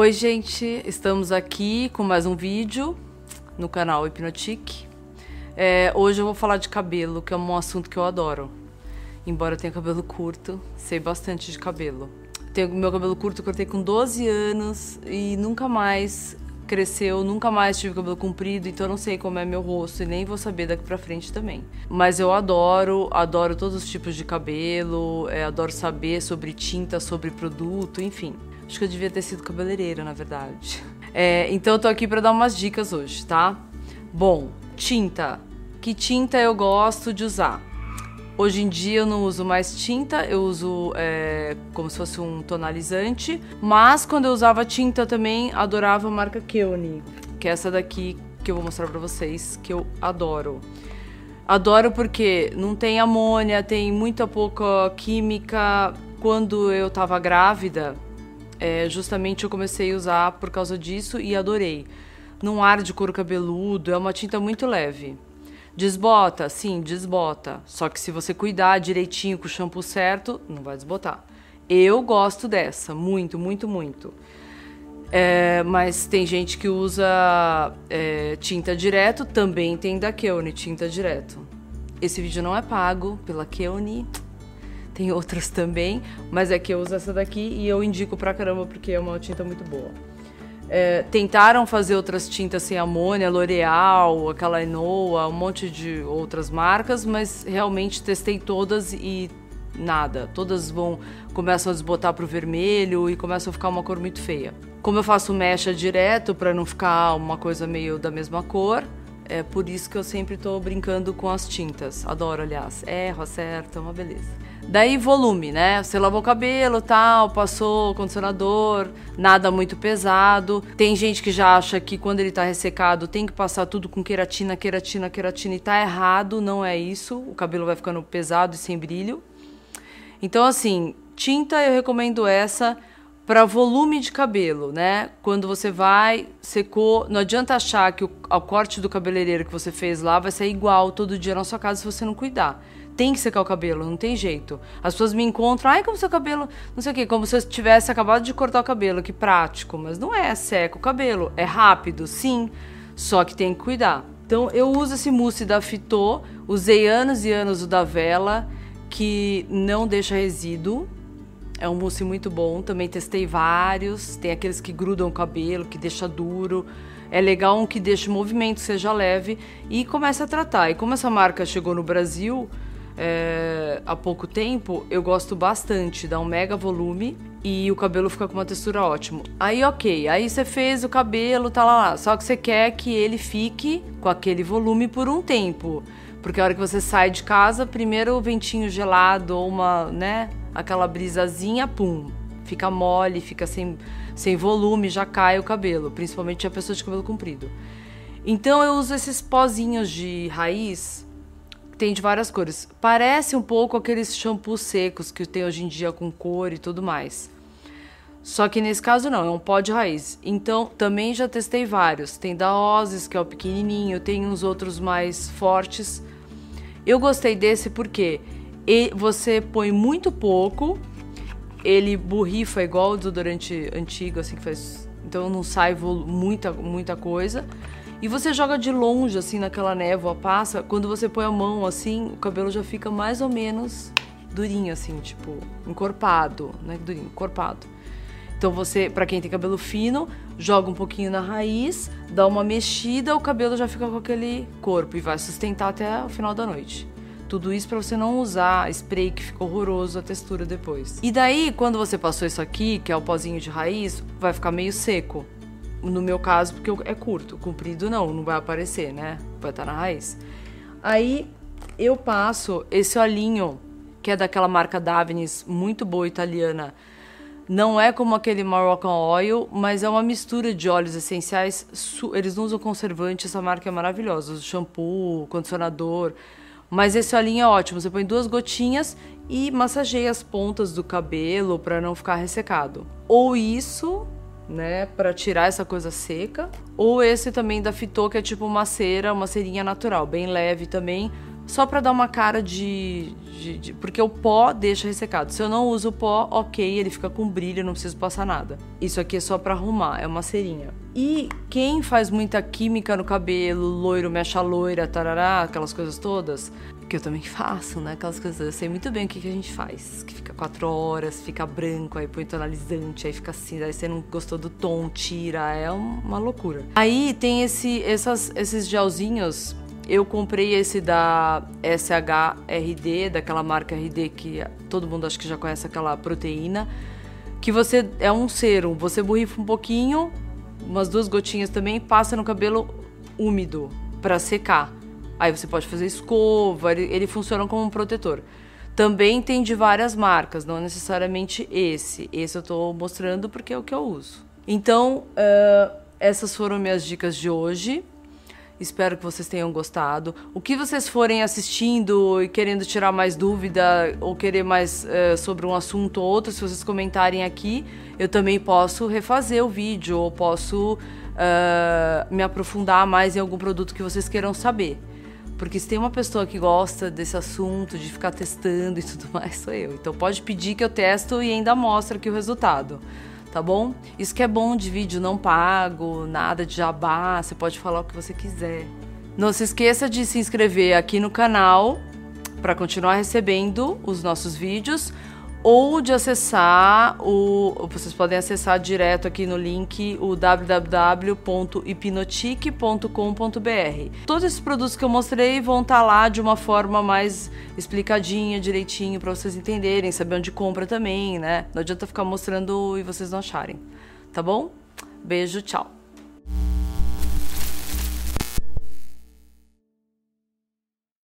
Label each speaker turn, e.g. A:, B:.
A: Oi, gente, estamos aqui com mais um vídeo no canal Hipnotic. É, hoje eu vou falar de cabelo, que é um assunto que eu adoro. Embora eu tenha cabelo curto, sei bastante de cabelo. Tenho meu cabelo curto, cortei com 12 anos e nunca mais cresceu, nunca mais tive cabelo comprido, então eu não sei como é meu rosto e nem vou saber daqui pra frente também. Mas eu adoro, adoro todos os tipos de cabelo, é, adoro saber sobre tinta, sobre produto, enfim. Acho que eu devia ter sido cabeleireira, na verdade. É, então eu tô aqui para dar umas dicas hoje, tá? Bom, tinta. Que tinta eu gosto de usar? Hoje em dia eu não uso mais tinta, eu uso é, como se fosse um tonalizante. Mas quando eu usava tinta também, adorava a marca Keone, que é essa daqui que eu vou mostrar pra vocês, que eu adoro. Adoro porque não tem amônia, tem muita pouca química. Quando eu tava grávida, é, justamente eu comecei a usar por causa disso e adorei. Não arde couro cabeludo, é uma tinta muito leve. Desbota? Sim, desbota. Só que se você cuidar direitinho com o shampoo certo, não vai desbotar. Eu gosto dessa, muito, muito, muito. É, mas tem gente que usa é, tinta direto, também tem da Keone, tinta direto. Esse vídeo não é pago pela Keone, tem outras também, mas é que eu uso essa daqui e eu indico pra caramba porque é uma tinta muito boa. É, tentaram fazer outras tintas sem amônia, L'Oreal, aquela Enoa, um monte de outras marcas, mas realmente testei todas e nada. Todas vão começam a desbotar pro vermelho e começam a ficar uma cor muito feia. Como eu faço mecha direto para não ficar uma coisa meio da mesma cor, é por isso que eu sempre estou brincando com as tintas. Adoro, aliás. Erro, acerta, é uma beleza. Daí volume, né? Você lavou o cabelo, tal, passou condicionador, nada muito pesado. Tem gente que já acha que quando ele tá ressecado tem que passar tudo com queratina, queratina, queratina e tá errado, não é isso. O cabelo vai ficando pesado e sem brilho. Então assim, tinta eu recomendo essa para volume de cabelo, né? Quando você vai, secou, não adianta achar que o, o corte do cabeleireiro que você fez lá vai ser igual todo dia na sua casa se você não cuidar tem que secar o cabelo, não tem jeito. As pessoas me encontram, ai, como seu cabelo, não sei o quê, como se eu tivesse acabado de cortar o cabelo, que prático. Mas não é, seca o cabelo. É rápido, sim, só que tem que cuidar. Então eu uso esse mousse da Fitô, usei anos e anos o da Vela, que não deixa resíduo. É um mousse muito bom, também testei vários. Tem aqueles que grudam o cabelo, que deixa duro. É legal um que deixa o movimento, seja leve e começa a tratar. E como essa marca chegou no Brasil, é, há pouco tempo, eu gosto bastante, dá um mega volume e o cabelo fica com uma textura ótima. Aí, ok, aí você fez o cabelo, tá lá, lá, só que você quer que ele fique com aquele volume por um tempo. Porque a hora que você sai de casa, primeiro o ventinho gelado ou uma, né, aquela brisazinha, pum, fica mole, fica sem, sem volume, já cai o cabelo, principalmente a pessoa de cabelo comprido. Então eu uso esses pozinhos de raiz tem de várias cores. Parece um pouco aqueles shampoos secos que tem hoje em dia com cor e tudo mais. Só que nesse caso não, é um pó de raiz. Então também já testei vários. Tem da Ozes, que é o pequenininho, tem uns outros mais fortes. Eu gostei desse porque você põe muito pouco, ele borrifa igual o desodorante antigo, assim que faz. Então não sai muita, muita coisa. E você joga de longe, assim, naquela névoa, passa. Quando você põe a mão assim, o cabelo já fica mais ou menos durinho, assim, tipo, encorpado, né? Durinho, encorpado. Então você, para quem tem cabelo fino, joga um pouquinho na raiz, dá uma mexida, o cabelo já fica com aquele corpo e vai sustentar até o final da noite. Tudo isso para você não usar spray que fica horroroso a textura depois. E daí, quando você passou isso aqui, que é o pozinho de raiz, vai ficar meio seco. No meu caso, porque é curto. Comprido não, não vai aparecer, né? Vai estar na raiz. Aí eu passo esse olhinho, que é daquela marca Davines, muito boa italiana. Não é como aquele Moroccan Oil, mas é uma mistura de óleos essenciais. Eles não usam conservante, essa marca é maravilhosa. Usa shampoo, condicionador. Mas esse olhinho é ótimo. Você põe duas gotinhas e massageia as pontas do cabelo para não ficar ressecado. Ou isso, né, para tirar essa coisa seca. Ou esse também da Fitô, que é tipo uma cera, uma cerinha natural, bem leve também. só para dar uma cara de, de, de, Porque o pó deixa ressecado. Se eu não uso o pó, ok, ele fica com brilho, não preciso passar nada. Isso aqui é só para arrumar, é uma cerinha. E quem faz muita química no cabelo, loiro, mecha loira, tarará, aquelas coisas todas, que eu também faço, né? Aquelas coisas, eu sei muito bem o que, que a gente faz. Que fica quatro horas, fica branco, aí põe tonalizante, aí fica assim, aí você não gostou do tom, tira, é uma loucura. Aí tem esse, essas, esses gelzinhos eu comprei esse da SHRD, daquela marca RD que todo mundo acho que já conhece aquela proteína, que você é um serum, você borrifa um pouquinho, umas duas gotinhas também, passa no cabelo úmido para secar. Aí você pode fazer escova, ele, ele funciona como um protetor. Também tem de várias marcas, não necessariamente esse. Esse eu estou mostrando porque é o que eu uso. Então, uh, essas foram minhas dicas de hoje. Espero que vocês tenham gostado. O que vocês forem assistindo e querendo tirar mais dúvida ou querer mais uh, sobre um assunto ou outro, se vocês comentarem aqui, eu também posso refazer o vídeo ou posso uh, me aprofundar mais em algum produto que vocês queiram saber. Porque se tem uma pessoa que gosta desse assunto, de ficar testando e tudo mais, sou eu. Então pode pedir que eu testo e ainda mostro aqui o resultado tá bom? Isso que é bom de vídeo não pago, nada de jabá, você pode falar o que você quiser. Não se esqueça de se inscrever aqui no canal para continuar recebendo os nossos vídeos ou de acessar o. Vocês podem acessar direto aqui no link o www.hipnotique.com.br. Todos esses produtos que eu mostrei vão estar tá lá de uma forma mais explicadinha, direitinho, para vocês entenderem, saber onde compra também, né? Não adianta ficar mostrando e vocês não acharem. Tá bom? Beijo, tchau.